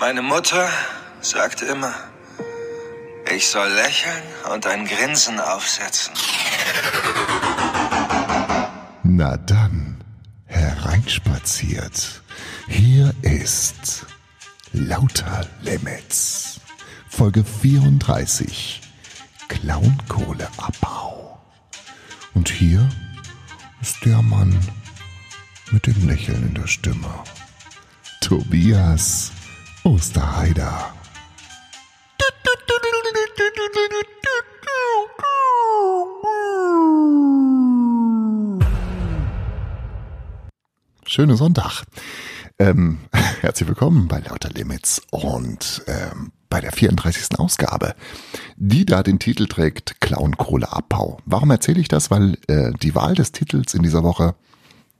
Meine Mutter sagte immer, ich soll lächeln und ein Grinsen aufsetzen. Na dann, hereinspaziert. Hier ist Lauter Limits. Folge 34. Clownkohleabbau. Und hier ist der Mann mit dem Lächeln in der Stimme. Tobias Osterheider. Schönen Sonntag. Ähm, herzlich willkommen bei Lauter Limits und ähm, bei der 34. Ausgabe, die da den Titel trägt Clownkohleabbau. Warum erzähle ich das? Weil äh, die Wahl des Titels in dieser Woche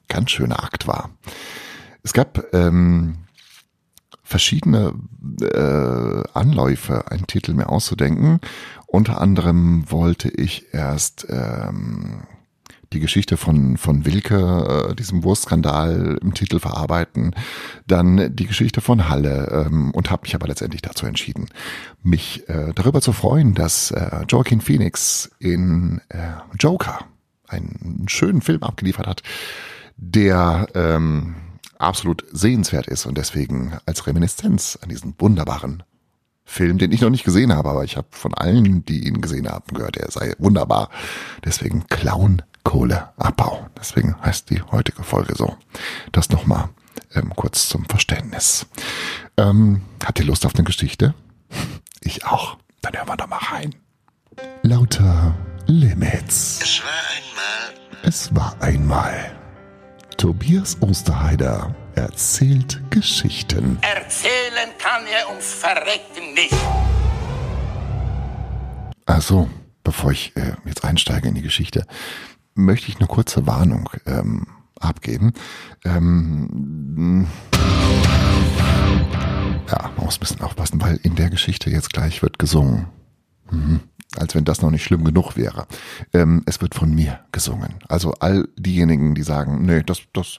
ganz schöner Akt war. Es gab ähm, verschiedene äh, Anläufe, einen Titel mir auszudenken. Unter anderem wollte ich erst ähm, die Geschichte von, von Wilke, äh, diesem Wurstskandal im Titel verarbeiten, dann die Geschichte von Halle ähm, und habe mich aber letztendlich dazu entschieden, mich äh, darüber zu freuen, dass äh, Joaquin Phoenix in äh, Joker einen schönen Film abgeliefert hat, der ähm, absolut sehenswert ist und deswegen als Reminiszenz an diesen wunderbaren Film, den ich noch nicht gesehen habe, aber ich habe von allen, die ihn gesehen haben, gehört, er sei wunderbar. Deswegen Clown Kohleabbau. Deswegen heißt die heutige Folge so. Das nochmal ähm, kurz zum Verständnis. Ähm, hat ihr Lust auf eine Geschichte? Ich auch. Dann hören wir doch mal rein. Lauter Limits. Es war einmal. Es war einmal. Tobias Osterheider erzählt Geschichten. Erzählen kann er uns verrecken nicht. Also, bevor ich äh, jetzt einsteige in die Geschichte, möchte ich eine kurze Warnung ähm, abgeben. Ähm, ja, man muss ein bisschen aufpassen, weil in der Geschichte jetzt gleich wird gesungen. Mhm. Als wenn das noch nicht schlimm genug wäre. Ähm, es wird von mir gesungen. Also all diejenigen, die sagen, nee, das, das,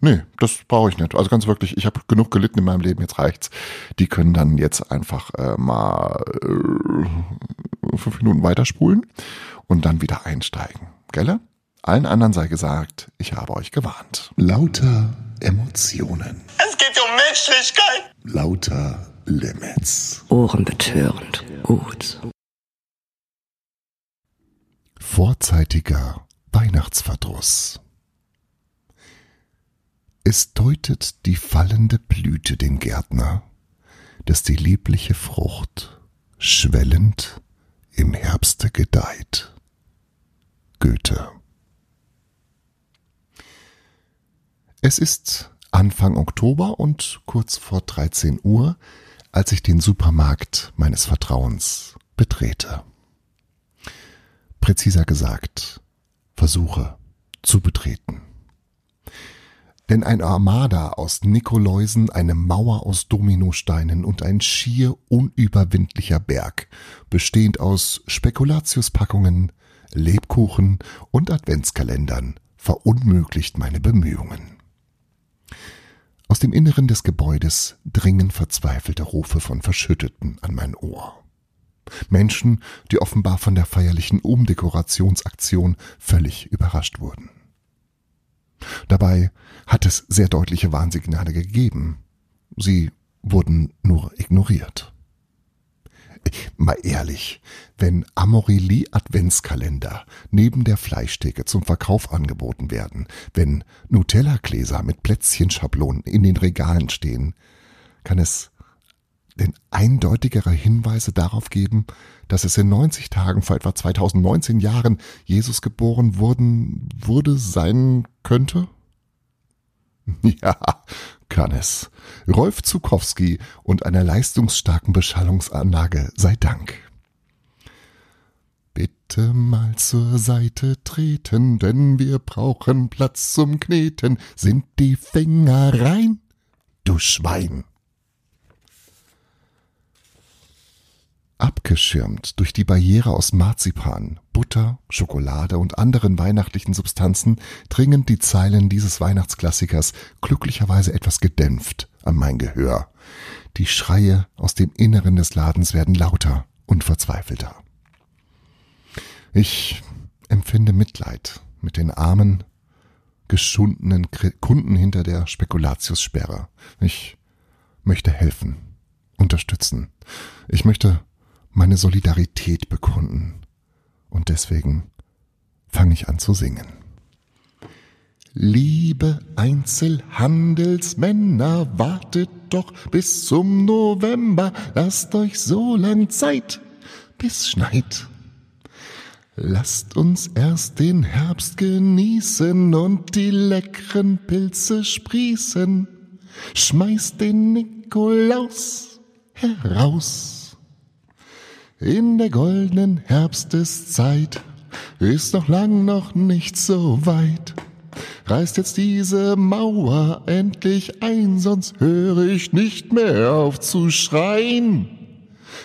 nee, das brauche ich nicht. Also ganz wirklich, ich habe genug gelitten in meinem Leben, jetzt reicht's. Die können dann jetzt einfach äh, mal äh, fünf Minuten weiterspulen und dann wieder einsteigen. Gelle? Allen anderen sei gesagt, ich habe euch gewarnt. Lauter Emotionen. Es geht um Menschlichkeit. Lauter Limits. Ohrenbetörend. Gut. Vorzeitiger Weihnachtsverdruss. Es deutet die fallende Blüte den Gärtner, dass die liebliche Frucht schwellend im Herbste gedeiht. Goethe Es ist Anfang Oktober und kurz vor 13 Uhr, als ich den Supermarkt meines Vertrauens betrete. Präziser gesagt, versuche zu betreten. Denn ein Armada aus Nikoläusen, eine Mauer aus Dominosteinen und ein schier unüberwindlicher Berg, bestehend aus Spekulatiuspackungen, Lebkuchen und Adventskalendern, verunmöglicht meine Bemühungen. Aus dem Inneren des Gebäudes dringen verzweifelte Rufe von Verschütteten an mein Ohr. Menschen, die offenbar von der feierlichen Umdekorationsaktion völlig überrascht wurden. Dabei hat es sehr deutliche Warnsignale gegeben. Sie wurden nur ignoriert. Mal ehrlich, wenn Amorelie Adventskalender neben der Fleischtheke zum Verkauf angeboten werden, wenn Nutella-Gläser mit Plätzchenschablonen in den Regalen stehen, kann es denn eindeutigere Hinweise darauf geben, dass es in 90 Tagen vor etwa 2019 Jahren Jesus geboren wurden, wurde sein könnte? Ja, kann es. Rolf Zukowski und einer leistungsstarken Beschallungsanlage sei Dank. Bitte mal zur Seite treten, denn wir brauchen Platz zum Kneten. Sind die Finger rein? Du Schwein! Abgeschirmt durch die Barriere aus Marzipan, Butter, Schokolade und anderen weihnachtlichen Substanzen dringen die Zeilen dieses Weihnachtsklassikers glücklicherweise etwas gedämpft an mein Gehör. Die Schreie aus dem Inneren des Ladens werden lauter und verzweifelter. Ich empfinde Mitleid mit den armen, geschundenen Kunden hinter der Spekulatiussperre. Ich möchte helfen, unterstützen. Ich möchte meine Solidarität bekunden. Und deswegen fange ich an zu singen. Liebe Einzelhandelsmänner, wartet doch bis zum November, lasst euch so lang Zeit, bis schneit. Lasst uns erst den Herbst genießen und die leckeren Pilze sprießen. Schmeißt den Nikolaus heraus. In der goldenen Herbsteszeit ist noch lang noch nicht so weit. Reißt jetzt diese Mauer endlich ein, sonst höre ich nicht mehr auf zu schreien.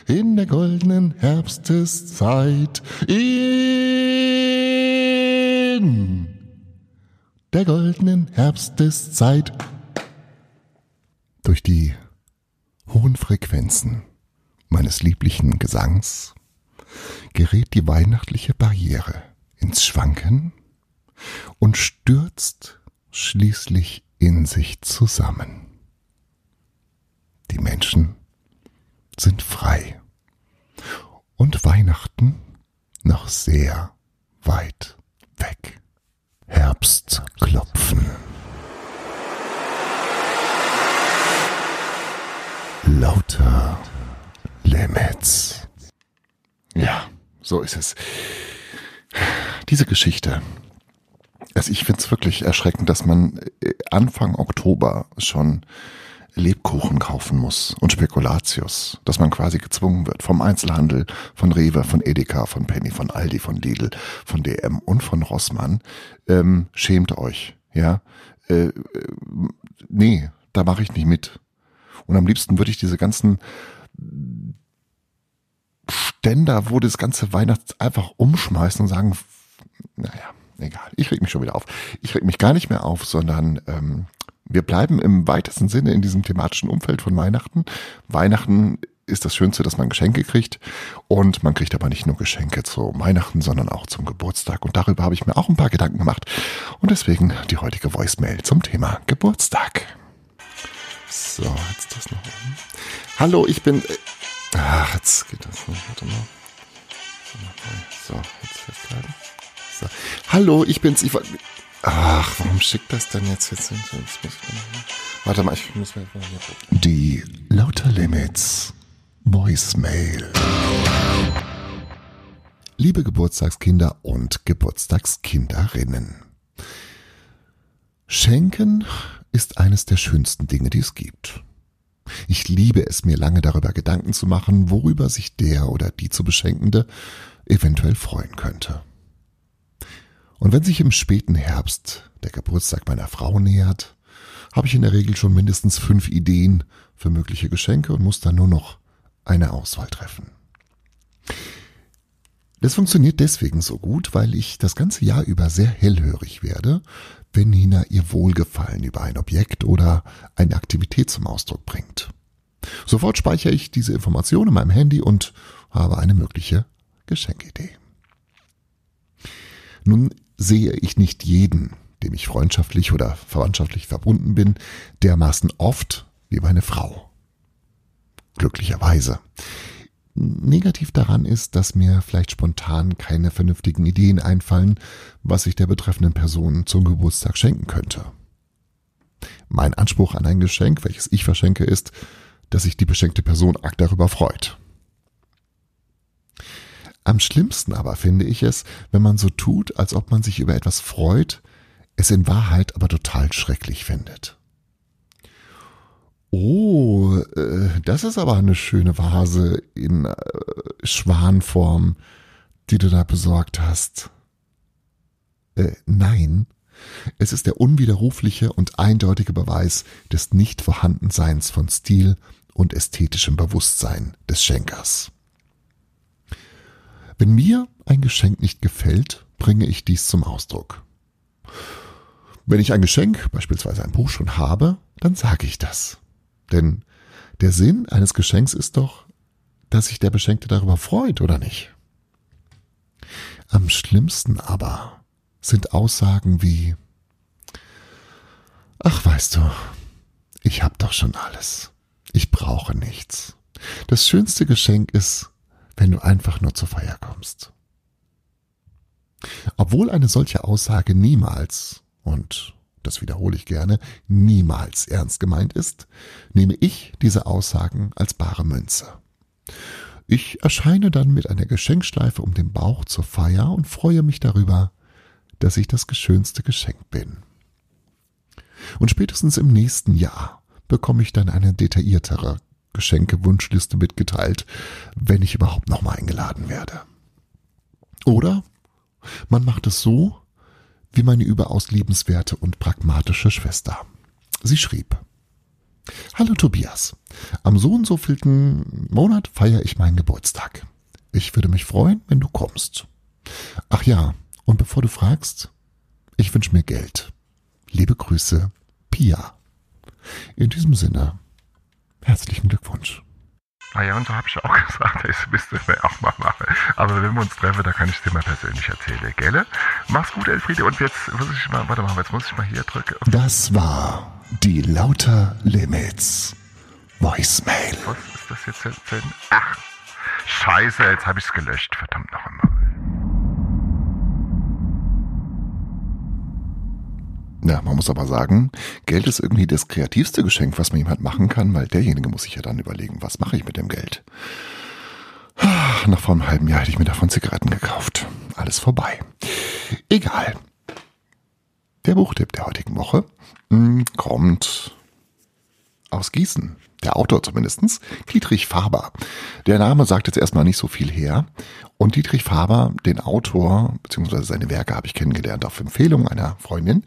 In der goldenen Herbsteszeit, in der goldenen Herbsteszeit. Durch die hohen Frequenzen meines lieblichen Gesangs gerät die weihnachtliche Barriere ins Schwanken und stürzt schließlich in sich zusammen. Die Menschen sind frei und Weihnachten noch sehr weit weg. Herbstklopfen. Lauter Limits. Ja, so ist es. Diese Geschichte also ich finde es wirklich erschreckend, dass man äh, Anfang Oktober schon Lebkuchen kaufen muss und Spekulatius, dass man quasi gezwungen wird vom Einzelhandel, von Rewe, von Edeka, von Penny, von Aldi, von Lidl, von DM und von Rossmann. Ähm, schämt euch, ja. Äh, äh, nee, da mache ich nicht mit. Und am liebsten würde ich diese ganzen Ständer, wo das ganze Weihnachts einfach umschmeißen und sagen, naja, egal, ich reg mich schon wieder auf. Ich reg mich gar nicht mehr auf, sondern ähm, wir bleiben im weitesten Sinne in diesem thematischen Umfeld von Weihnachten. Weihnachten ist das Schönste, dass man Geschenke kriegt. Und man kriegt aber nicht nur Geschenke zu Weihnachten, sondern auch zum Geburtstag. Und darüber habe ich mir auch ein paar Gedanken gemacht. Und deswegen die heutige Voicemail zum Thema Geburtstag. So, jetzt das noch oben. Hallo, ich bin. Ach, jetzt geht das nicht. Warte mal. So, jetzt festhalten. So. Hallo, ich bin's. Ich. Ach, warum schickt das denn jetzt? jetzt, jetzt, jetzt muss ich, warte mal, ich muss mir Die Lauter Limits Voicemail. Liebe Geburtstagskinder und Geburtstagskinderinnen. Schenken ist eines der schönsten Dinge, die es gibt. Ich liebe es, mir lange darüber Gedanken zu machen, worüber sich der oder die zu Beschenkende eventuell freuen könnte. Und wenn sich im späten Herbst der Geburtstag meiner Frau nähert, habe ich in der Regel schon mindestens fünf Ideen für mögliche Geschenke und muss dann nur noch eine Auswahl treffen. Das funktioniert deswegen so gut, weil ich das ganze Jahr über sehr hellhörig werde, wenn Nina ihr Wohlgefallen über ein Objekt oder eine Aktivität zum Ausdruck bringt. Sofort speichere ich diese Information in meinem Handy und habe eine mögliche Geschenkidee. Nun sehe ich nicht jeden, dem ich freundschaftlich oder verwandtschaftlich verbunden bin, dermaßen oft wie meine Frau. Glücklicherweise. Negativ daran ist, dass mir vielleicht spontan keine vernünftigen Ideen einfallen, was ich der betreffenden Person zum Geburtstag schenken könnte. Mein Anspruch an ein Geschenk, welches ich verschenke, ist, dass sich die beschenkte Person arg darüber freut. Am schlimmsten aber finde ich es, wenn man so tut, als ob man sich über etwas freut, es in Wahrheit aber total schrecklich findet. Oh, äh, das ist aber eine schöne Vase in äh, Schwanform, die du da besorgt hast. Äh, nein, es ist der unwiderrufliche und eindeutige Beweis des Nichtvorhandenseins von Stil und ästhetischem Bewusstsein des Schenkers. Wenn mir ein Geschenk nicht gefällt, bringe ich dies zum Ausdruck. Wenn ich ein Geschenk, beispielsweise ein Buch schon habe, dann sage ich das. Denn Der Sinn eines Geschenks ist doch, dass sich der Beschenkte darüber freut, oder nicht? Am schlimmsten aber sind Aussagen wie Ach, weißt du, ich hab doch schon alles. Ich brauche nichts. Das schönste Geschenk ist, wenn du einfach nur zur Feier kommst. Obwohl eine solche Aussage niemals, und das wiederhole ich gerne, niemals ernst gemeint ist, nehme ich diese Aussagen als bare Münze. Ich erscheine dann mit einer Geschenkschleife um den Bauch zur Feier und freue mich darüber, dass ich das geschönste Geschenk bin. Und spätestens im nächsten Jahr bekomme ich dann eine detailliertere Geschenkewunschliste mitgeteilt, wenn ich überhaupt nochmal eingeladen werde. Oder man macht es so, wie meine überaus liebenswerte und pragmatische Schwester. Sie schrieb, Hallo Tobias, am so und so vielten Monat feiere ich meinen Geburtstag. Ich würde mich freuen, wenn du kommst. Ach ja, und bevor du fragst, ich wünsche mir Geld. Liebe Grüße, Pia. In diesem Sinne, herzlichen Glückwunsch. Ah ja, und so habe ich auch gesagt, das müsste ich mir auch mal machen. Aber wenn wir uns treffen, da kann ich es dir mal persönlich erzählen, gell? Mach's gut, Elfriede. Und jetzt muss ich mal, warte mal, jetzt muss ich mal hier drücken. Das war die Lauter Limits Voicemail. Was ist das jetzt? jetzt? Ach, scheiße, jetzt habe ich es gelöscht. Verdammt noch einmal. Ja, man muss aber sagen, Geld ist irgendwie das kreativste Geschenk, was man jemand machen kann, weil derjenige muss sich ja dann überlegen, was mache ich mit dem Geld. Ach, Nach vor einem halben Jahr hätte ich mir davon Zigaretten gekauft. Alles vorbei. Egal. Der Buchtipp der heutigen Woche mh, kommt aus Gießen. Der Autor zumindestens Dietrich Faber. Der Name sagt jetzt erstmal nicht so viel her. Und Dietrich Faber, den Autor, beziehungsweise seine Werke habe ich kennengelernt auf Empfehlung einer Freundin.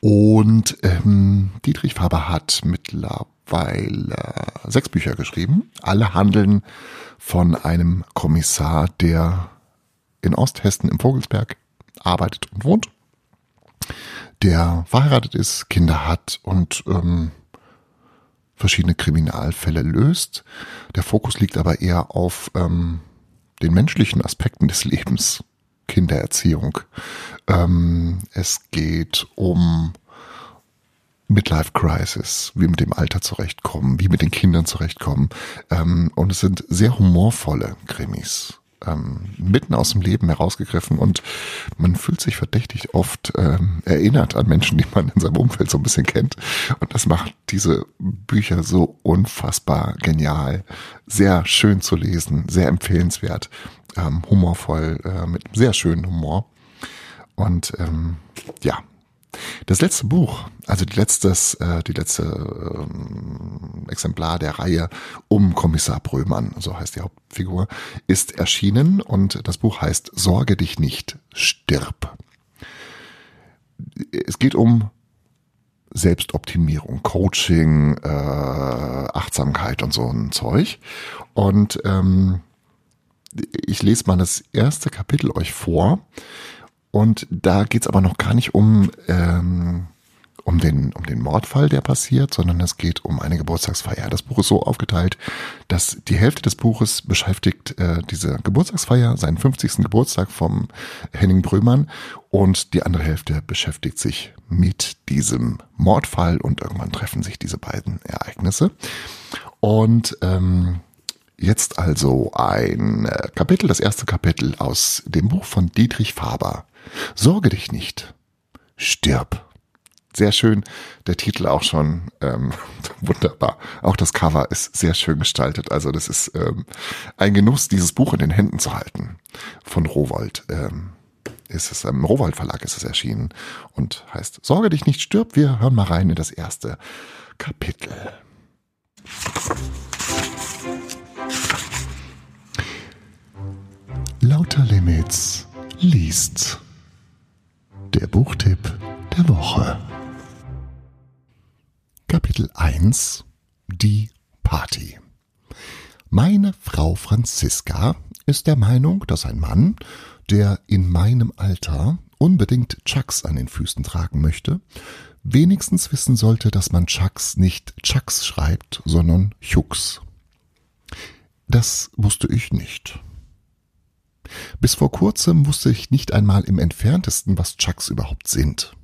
Und ähm, Dietrich Faber hat mittlerweile sechs Bücher geschrieben. Alle handeln von einem Kommissar, der in Osthessen im Vogelsberg arbeitet und wohnt. Der verheiratet ist, Kinder hat und ähm, verschiedene Kriminalfälle löst. Der Fokus liegt aber eher auf ähm, den menschlichen Aspekten des Lebens, Kindererziehung. Ähm, es geht um Midlife Crisis, wie mit dem Alter zurechtkommen, wie mit den Kindern zurechtkommen. Ähm, und es sind sehr humorvolle Krimis ähm, mitten aus dem Leben herausgegriffen und man fühlt sich verdächtig oft ähm, erinnert an Menschen, die man in seinem Umfeld so ein bisschen kennt. Und das macht diese Bücher so unfassbar genial, sehr schön zu lesen, sehr empfehlenswert, ähm, humorvoll, äh, mit sehr schönen Humor. Und ähm, ja, das letzte Buch, also die, letztes, äh, die letzte ähm, Exemplar der Reihe um Kommissar Brömann, so heißt die Hauptfigur, ist erschienen und das Buch heißt Sorge dich nicht, stirb. Es geht um Selbstoptimierung, Coaching, äh, Achtsamkeit und so ein Zeug. Und ähm, ich lese mal das erste Kapitel euch vor und da geht's aber noch gar nicht um, ähm, um, den, um den Mordfall, der passiert, sondern es geht um eine Geburtstagsfeier. Das Buch ist so aufgeteilt, dass die Hälfte des Buches beschäftigt äh, diese Geburtstagsfeier, seinen 50. Geburtstag vom Henning Brömann und die andere Hälfte beschäftigt sich mit diesem Mordfall und irgendwann treffen sich diese beiden Ereignisse. Und ähm, jetzt also ein äh, Kapitel, das erste Kapitel aus dem Buch von Dietrich Faber. Sorge dich nicht. Stirb. Sehr schön. Der Titel auch schon ähm, wunderbar. Auch das Cover ist sehr schön gestaltet. Also das ist ähm, ein Genuss, dieses Buch in den Händen zu halten. Von Rowold. Ähm, ist es im Rowold Verlag ist es erschienen und heißt Sorge dich nicht, stirb. Wir hören mal rein in das erste Kapitel. Lauter Limits liest. Der Buchtipp der Woche. Kapitel 1 Die Party. Meine Frau Franziska ist der Meinung, dass ein Mann, der in meinem Alter unbedingt Chucks an den Füßen tragen möchte, wenigstens wissen sollte, dass man Chucks nicht Chucks schreibt, sondern Chucks. Das wusste ich nicht. Bis vor kurzem wusste ich nicht einmal im entferntesten, was Chucks überhaupt sind.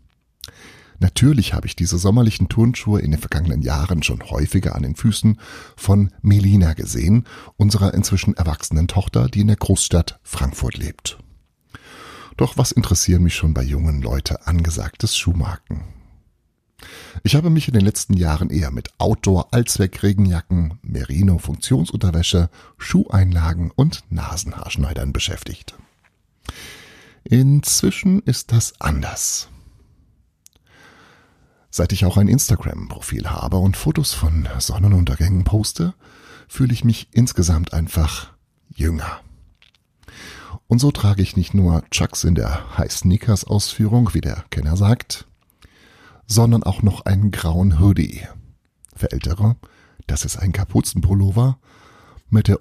Natürlich habe ich diese sommerlichen Turnschuhe in den vergangenen Jahren schon häufiger an den Füßen von Melina gesehen, unserer inzwischen erwachsenen Tochter, die in der Großstadt Frankfurt lebt. Doch was interessieren mich schon bei jungen Leute angesagtes Schuhmarken? Ich habe mich in den letzten Jahren eher mit Outdoor-Allzweck-Regenjacken, Merino-Funktionsunterwäsche, Schuheinlagen und Nasenhaarschneidern beschäftigt. Inzwischen ist das anders. Seit ich auch ein Instagram-Profil habe und Fotos von Sonnenuntergängen poste, fühle ich mich insgesamt einfach jünger. Und so trage ich nicht nur Chucks in der High Sneakers Ausführung, wie der Kenner sagt, sondern auch noch einen grauen Hoodie. Für Ältere, das ist ein Kapuzenpullover mit der,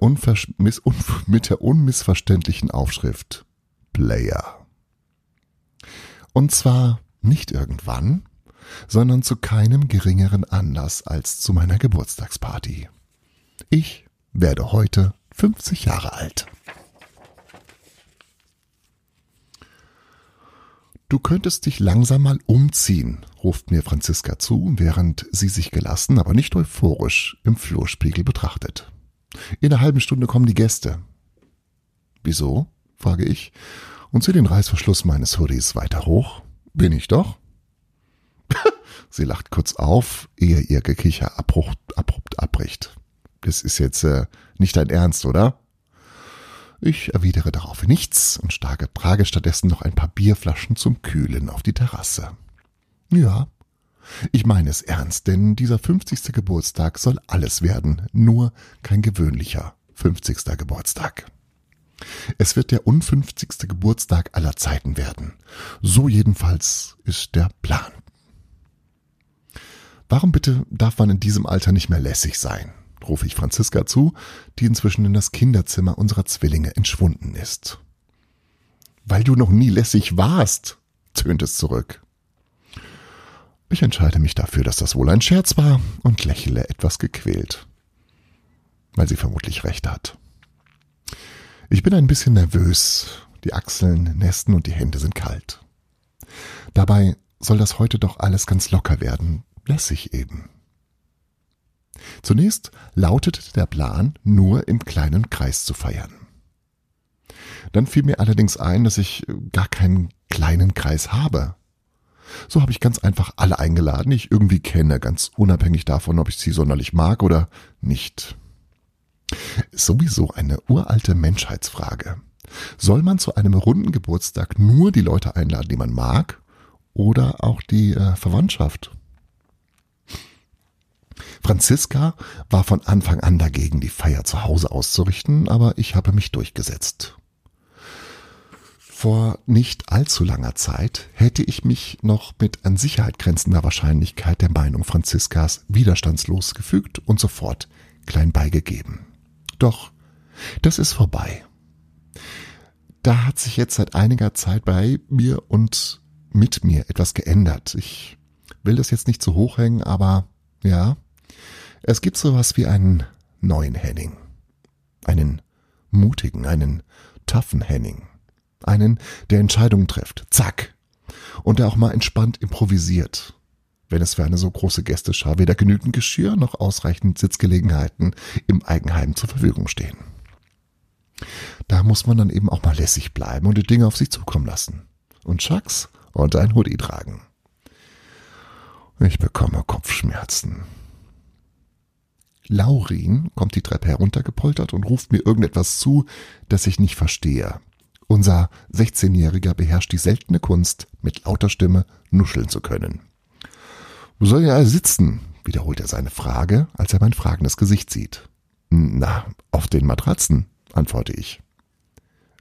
mit der unmissverständlichen Aufschrift Player. Und zwar nicht irgendwann, sondern zu keinem geringeren Anlass als zu meiner Geburtstagsparty. Ich werde heute 50 Jahre alt. Du könntest dich langsam mal umziehen, ruft mir Franziska zu, während sie sich gelassen, aber nicht euphorisch im Flurspiegel betrachtet. In einer halben Stunde kommen die Gäste. Wieso? frage ich und ziehe den Reißverschluss meines Hoodies weiter hoch. Bin ich doch? Sie lacht kurz auf, ehe ihr Gekicher abrupt, abrupt abbricht. Das ist jetzt äh, nicht dein Ernst, oder? Ich erwidere darauf nichts und starke, trage stattdessen noch ein paar Bierflaschen zum Kühlen auf die Terrasse. Ja, ich meine es ernst, denn dieser 50. Geburtstag soll alles werden, nur kein gewöhnlicher 50. Geburtstag. Es wird der unfünfzigste Geburtstag aller Zeiten werden. So jedenfalls ist der Plan. Warum bitte darf man in diesem Alter nicht mehr lässig sein? Rufe ich Franziska zu, die inzwischen in das Kinderzimmer unserer Zwillinge entschwunden ist. Weil du noch nie lässig warst, tönt es zurück. Ich entscheide mich dafür, dass das wohl ein Scherz war und lächle etwas gequält. Weil sie vermutlich recht hat. Ich bin ein bisschen nervös, die Achseln nästen und die Hände sind kalt. Dabei soll das heute doch alles ganz locker werden, lässig eben. Zunächst lautete der Plan, nur im kleinen Kreis zu feiern. Dann fiel mir allerdings ein, dass ich gar keinen kleinen Kreis habe. So habe ich ganz einfach alle eingeladen, die ich irgendwie kenne, ganz unabhängig davon, ob ich sie sonderlich mag oder nicht. Sowieso eine uralte Menschheitsfrage. Soll man zu einem runden Geburtstag nur die Leute einladen, die man mag, oder auch die äh, Verwandtschaft? Franziska war von Anfang an dagegen, die Feier zu Hause auszurichten, aber ich habe mich durchgesetzt. Vor nicht allzu langer Zeit hätte ich mich noch mit an Sicherheit grenzender Wahrscheinlichkeit der Meinung Franziskas widerstandslos gefügt und sofort klein beigegeben. Doch das ist vorbei. Da hat sich jetzt seit einiger Zeit bei mir und mit mir etwas geändert. Ich will das jetzt nicht zu hoch hängen, aber ja, es gibt sowas wie einen neuen Henning. Einen mutigen, einen toughen Henning. Einen, der Entscheidungen trifft. Zack. Und der auch mal entspannt improvisiert. Wenn es für eine so große Gästeschar weder genügend Geschirr noch ausreichend Sitzgelegenheiten im Eigenheim zur Verfügung stehen. Da muss man dann eben auch mal lässig bleiben und die Dinge auf sich zukommen lassen. Und Chucks und ein Hoodie tragen. Ich bekomme Kopfschmerzen. Laurin kommt die Treppe heruntergepoltert und ruft mir irgendetwas zu, das ich nicht verstehe. Unser 16-Jähriger beherrscht die seltene Kunst, mit lauter Stimme nuscheln zu können. Wo soll er sitzen? wiederholt er seine Frage, als er mein fragendes Gesicht sieht. Na, auf den Matratzen, antworte ich.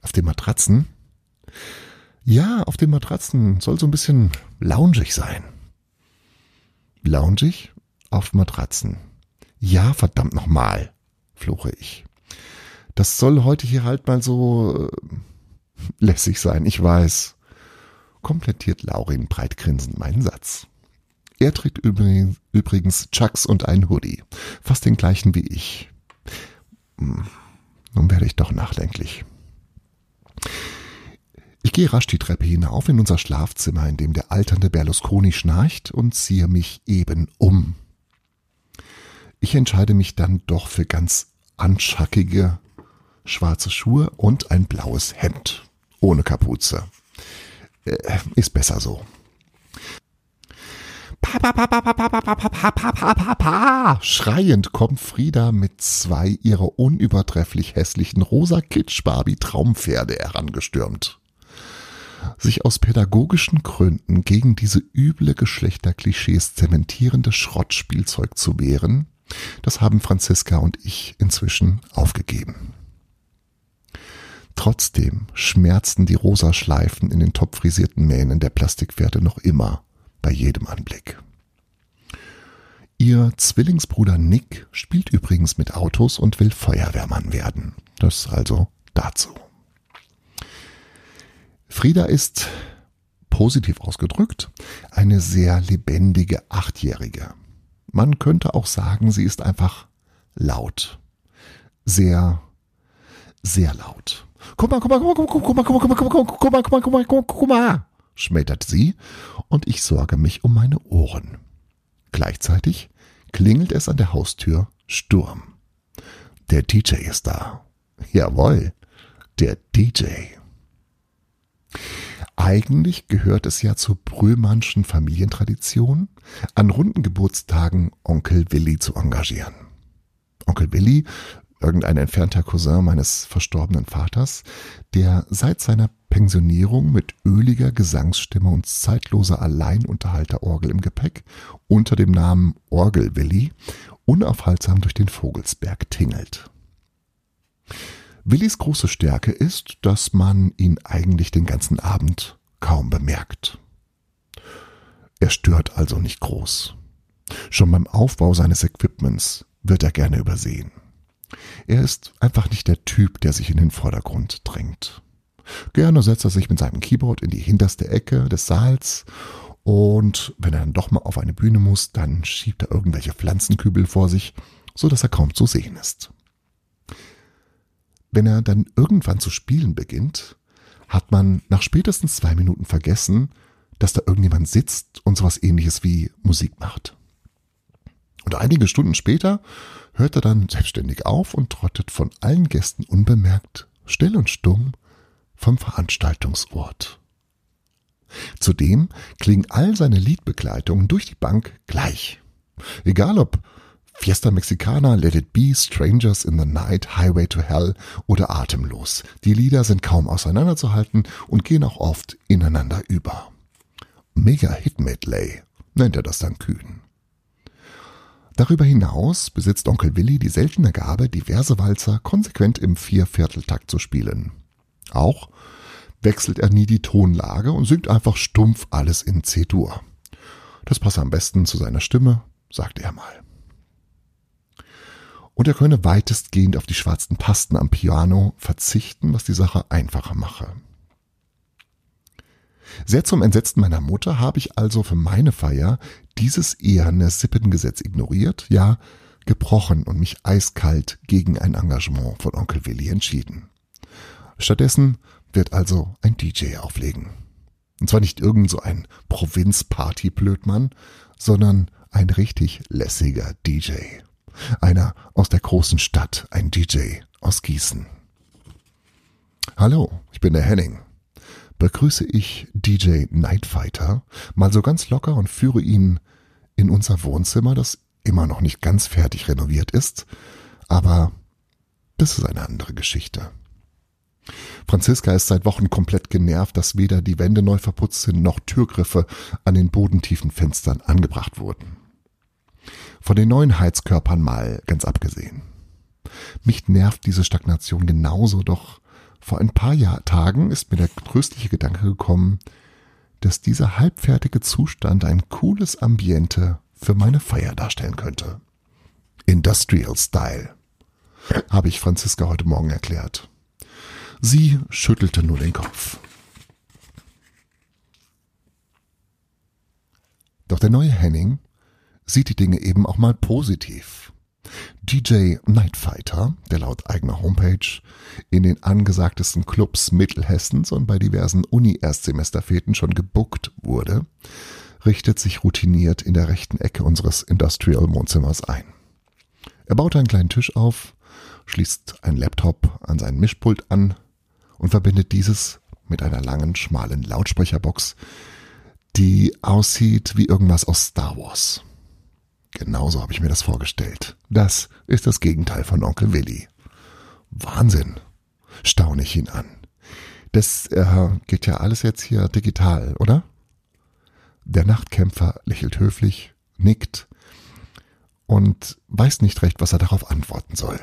Auf den Matratzen? Ja, auf den Matratzen soll so ein bisschen loungig sein. Loungig auf Matratzen. Ja, verdammt nochmal, fluche ich. Das soll heute hier halt mal so äh, lässig sein, ich weiß. Komplettiert Laurin breitgrinsend meinen Satz. Er trägt übrigens Chucks und einen Hoodie. Fast den gleichen wie ich. Hm, nun werde ich doch nachdenklich. Ich gehe rasch die Treppe hinauf in unser Schlafzimmer, in dem der alternde Berlusconi schnarcht und ziehe mich eben um. Ich entscheide mich dann doch für ganz anschackige schwarze Schuhe und ein blaues Hemd. Ohne Kapuze. Äh, ist besser so. Papa, papa, papa, papa, papa, papa. Schreiend kommt Frieda mit zwei ihrer unübertrefflich hässlichen rosa Kitsch-Barbie-Traumpferde herangestürmt. Sich aus pädagogischen Gründen gegen diese üble Geschlechterklischees zementierende Schrottspielzeug zu wehren, das haben Franziska und ich inzwischen aufgegeben. Trotzdem schmerzten die rosa Schleifen in den topfrisierten Mähnen der Plastikpferde noch immer bei jedem Anblick. Ihr Zwillingsbruder Nick spielt übrigens mit Autos und will Feuerwehrmann werden. Das also dazu. Frieda ist, positiv ausgedrückt, eine sehr lebendige Achtjährige. Man könnte auch sagen, sie ist einfach laut. Sehr, sehr laut. Guck mal, guck mal, guck mal, guck mal, guck mal, guck mal, guck mal, guck mal, guck mal, guck mal, guck mal, guck mal, schmettert sie, und ich sorge mich um meine Ohren. Gleichzeitig klingelt es an der Haustür Sturm. Der DJ ist da. Jawohl, der DJ. Eigentlich gehört es ja zur Brühlmannschen Familientradition, an runden Geburtstagen Onkel Willi zu engagieren. Onkel Willi irgendein entfernter Cousin meines verstorbenen Vaters, der seit seiner Pensionierung mit öliger Gesangsstimme und zeitloser Alleinunterhalterorgel im Gepäck unter dem Namen Orgelwilli unaufhaltsam durch den Vogelsberg tingelt. Willis große Stärke ist, dass man ihn eigentlich den ganzen Abend kaum bemerkt. Er stört also nicht groß. Schon beim Aufbau seines Equipments wird er gerne übersehen. Er ist einfach nicht der Typ, der sich in den Vordergrund drängt. Gerne setzt er sich mit seinem Keyboard in die hinterste Ecke des Saals und wenn er dann doch mal auf eine Bühne muss, dann schiebt er irgendwelche Pflanzenkübel vor sich, so dass er kaum zu sehen ist. Wenn er dann irgendwann zu spielen beginnt, hat man nach spätestens zwei Minuten vergessen, dass da irgendjemand sitzt und sowas ähnliches wie Musik macht. Und einige Stunden später hört er dann selbstständig auf und trottet von allen Gästen unbemerkt, still und stumm vom Veranstaltungsort. Zudem klingen all seine Liedbegleitungen durch die Bank gleich. Egal ob Fiesta Mexicana, Let It Be, Strangers in the Night, Highway to Hell oder Atemlos. Die Lieder sind kaum auseinanderzuhalten und gehen auch oft ineinander über. Mega Hit Medley nennt er das dann kühn. Darüber hinaus besitzt Onkel Willi die seltene Gabe, diverse Walzer konsequent im Viervierteltakt zu spielen. Auch wechselt er nie die Tonlage und singt einfach stumpf alles in C-Dur. Das passe am besten zu seiner Stimme, sagte er mal. Und er könne weitestgehend auf die schwarzen Tasten am Piano verzichten, was die Sache einfacher mache. Sehr zum Entsetzen meiner Mutter habe ich also für meine Feier dieses eherne Sippengesetz ignoriert, ja gebrochen und mich eiskalt gegen ein Engagement von Onkel Willi entschieden. Stattdessen wird also ein DJ auflegen. Und zwar nicht irgend so ein Provinzparty-Blödmann, sondern ein richtig lässiger DJ. Einer aus der großen Stadt, ein DJ aus Gießen. Hallo, ich bin der Henning begrüße ich DJ Nightfighter mal so ganz locker und führe ihn in unser Wohnzimmer, das immer noch nicht ganz fertig renoviert ist, aber das ist eine andere Geschichte. Franziska ist seit Wochen komplett genervt, dass weder die Wände neu verputzt sind noch Türgriffe an den bodentiefen Fenstern angebracht wurden. Von den neuen Heizkörpern mal ganz abgesehen. Mich nervt diese Stagnation genauso, doch vor ein paar Jahr Tagen ist mir der tröstliche Gedanke gekommen, dass dieser halbfertige Zustand ein cooles Ambiente für meine Feier darstellen könnte. Industrial Style, habe ich Franziska heute Morgen erklärt. Sie schüttelte nur den Kopf. Doch der neue Henning sieht die Dinge eben auch mal positiv. DJ Nightfighter, der laut eigener Homepage in den angesagtesten Clubs Mittelhessens und bei diversen Uni-Erstsemesterfäten schon gebuckt wurde, richtet sich routiniert in der rechten Ecke unseres Industrial-Wohnzimmers ein. Er baut einen kleinen Tisch auf, schließt einen Laptop an sein Mischpult an und verbindet dieses mit einer langen, schmalen Lautsprecherbox, die aussieht wie irgendwas aus Star Wars. Genauso habe ich mir das vorgestellt. Das ist das Gegenteil von Onkel Willi. Wahnsinn. Staune ich ihn an. Das äh, geht ja alles jetzt hier digital, oder? Der Nachtkämpfer lächelt höflich, nickt und weiß nicht recht, was er darauf antworten soll.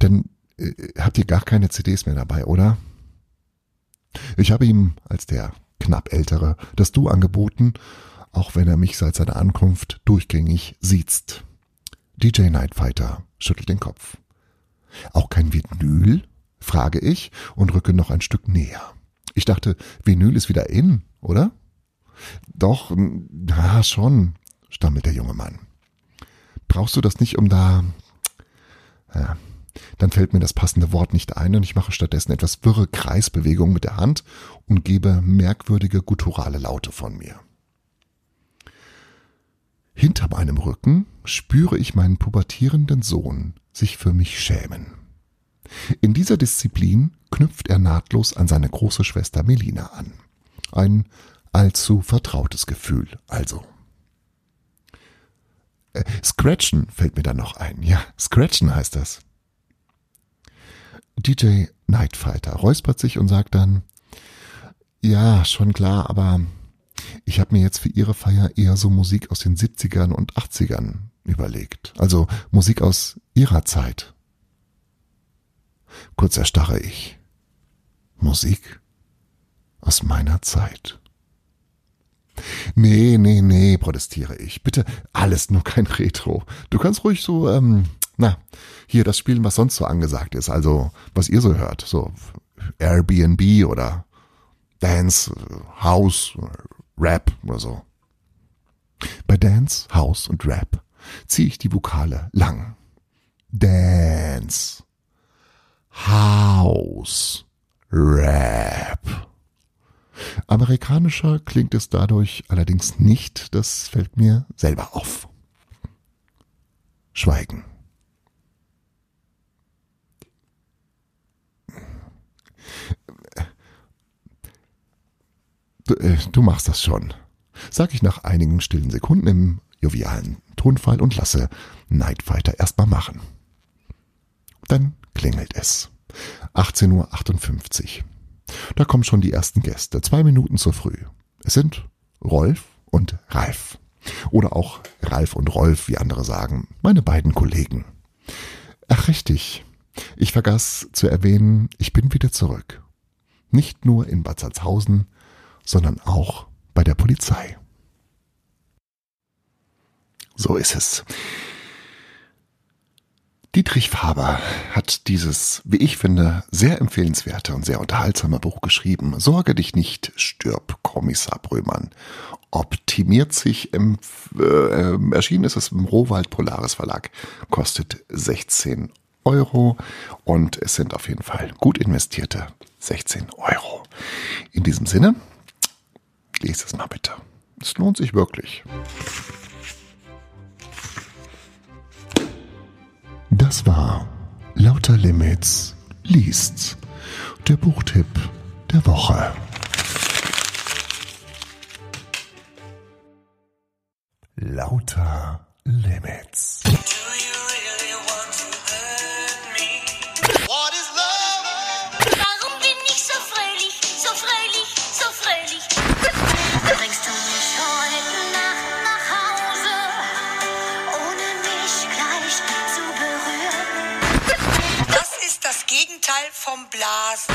Denn äh, habt ihr gar keine CDs mehr dabei, oder? Ich habe ihm als der knapp ältere das Du angeboten auch wenn er mich seit seiner Ankunft durchgängig siezt. DJ Nightfighter schüttelt den Kopf. Auch kein Vinyl? frage ich und rücke noch ein Stück näher. Ich dachte, Vinyl ist wieder in, oder? Doch, ja, schon, stammelt der junge Mann. Brauchst du das nicht, um da. Ja, dann fällt mir das passende Wort nicht ein und ich mache stattdessen etwas wirre Kreisbewegungen mit der Hand und gebe merkwürdige gutturale Laute von mir. Hinter meinem Rücken spüre ich meinen pubertierenden Sohn sich für mich schämen. In dieser Disziplin knüpft er nahtlos an seine große Schwester Melina an. Ein allzu vertrautes Gefühl, also. Äh, Scratchen fällt mir dann noch ein. Ja, Scratchen heißt das. DJ Nightfighter räuspert sich und sagt dann, ja, schon klar, aber ich habe mir jetzt für ihre Feier eher so Musik aus den 70ern und 80ern überlegt. Also Musik aus ihrer Zeit. Kurz erstarre ich. Musik aus meiner Zeit. Nee, nee, nee, protestiere ich. Bitte alles nur kein Retro. Du kannst ruhig so, ähm, na, hier das spielen, was sonst so angesagt ist. Also, was ihr so hört. So Airbnb oder Dance, House, Rap oder so. Bei Dance, House und Rap ziehe ich die Vokale lang. Dance, House, Rap. Amerikanischer klingt es dadurch allerdings nicht, das fällt mir selber auf. Schweigen. Du, äh, du machst das schon, sag ich nach einigen stillen Sekunden im jovialen Tonfall und lasse Nightfighter erstmal machen. Dann klingelt es. 18.58 Uhr. Da kommen schon die ersten Gäste, zwei Minuten zu früh. Es sind Rolf und Ralf. Oder auch Ralf und Rolf, wie andere sagen, meine beiden Kollegen. Ach richtig, ich vergaß zu erwähnen, ich bin wieder zurück. Nicht nur in Bad Salzhausen, sondern auch bei der Polizei. So ist es. Dietrich Faber hat dieses, wie ich finde, sehr empfehlenswerte und sehr unterhaltsame Buch geschrieben. Sorge dich nicht, stirb, Kommissar Brömann. Optimiert sich, im, äh, erschienen ist es im Rohwald Polaris Verlag, kostet 16 Euro und es sind auf jeden Fall gut investierte 16 Euro. In diesem Sinne, lese es mal bitte. Es lohnt sich wirklich. Das war Lauter Limits liest. Der Buchtipp der Woche. Lauter Limits. Vom Blasen.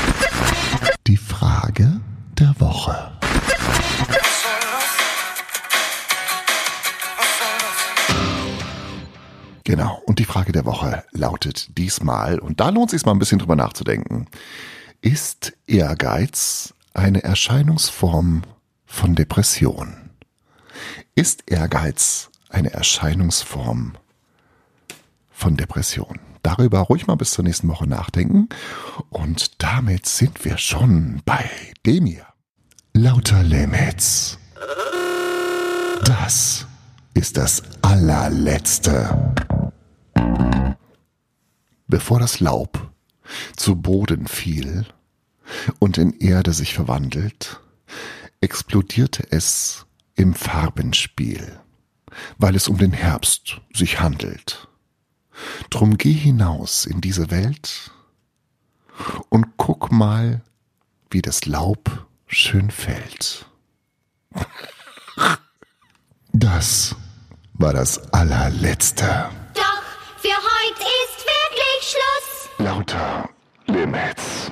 Die Frage der Woche. Genau. Und die Frage der Woche lautet diesmal, und da lohnt es sich mal ein bisschen drüber nachzudenken. Ist Ehrgeiz eine Erscheinungsform von Depression? Ist Ehrgeiz eine Erscheinungsform von Depression? Darüber ruhig mal bis zur nächsten Woche nachdenken. Und damit sind wir schon bei dem hier. Lauter Limits. Das ist das allerletzte. Bevor das Laub zu Boden fiel und in Erde sich verwandelt, explodierte es im Farbenspiel, weil es um den Herbst sich handelt. Drum geh hinaus in diese Welt und guck mal, wie das Laub schön fällt. Das war das allerletzte. Doch für heute ist wirklich Schluss. Lauter Limits.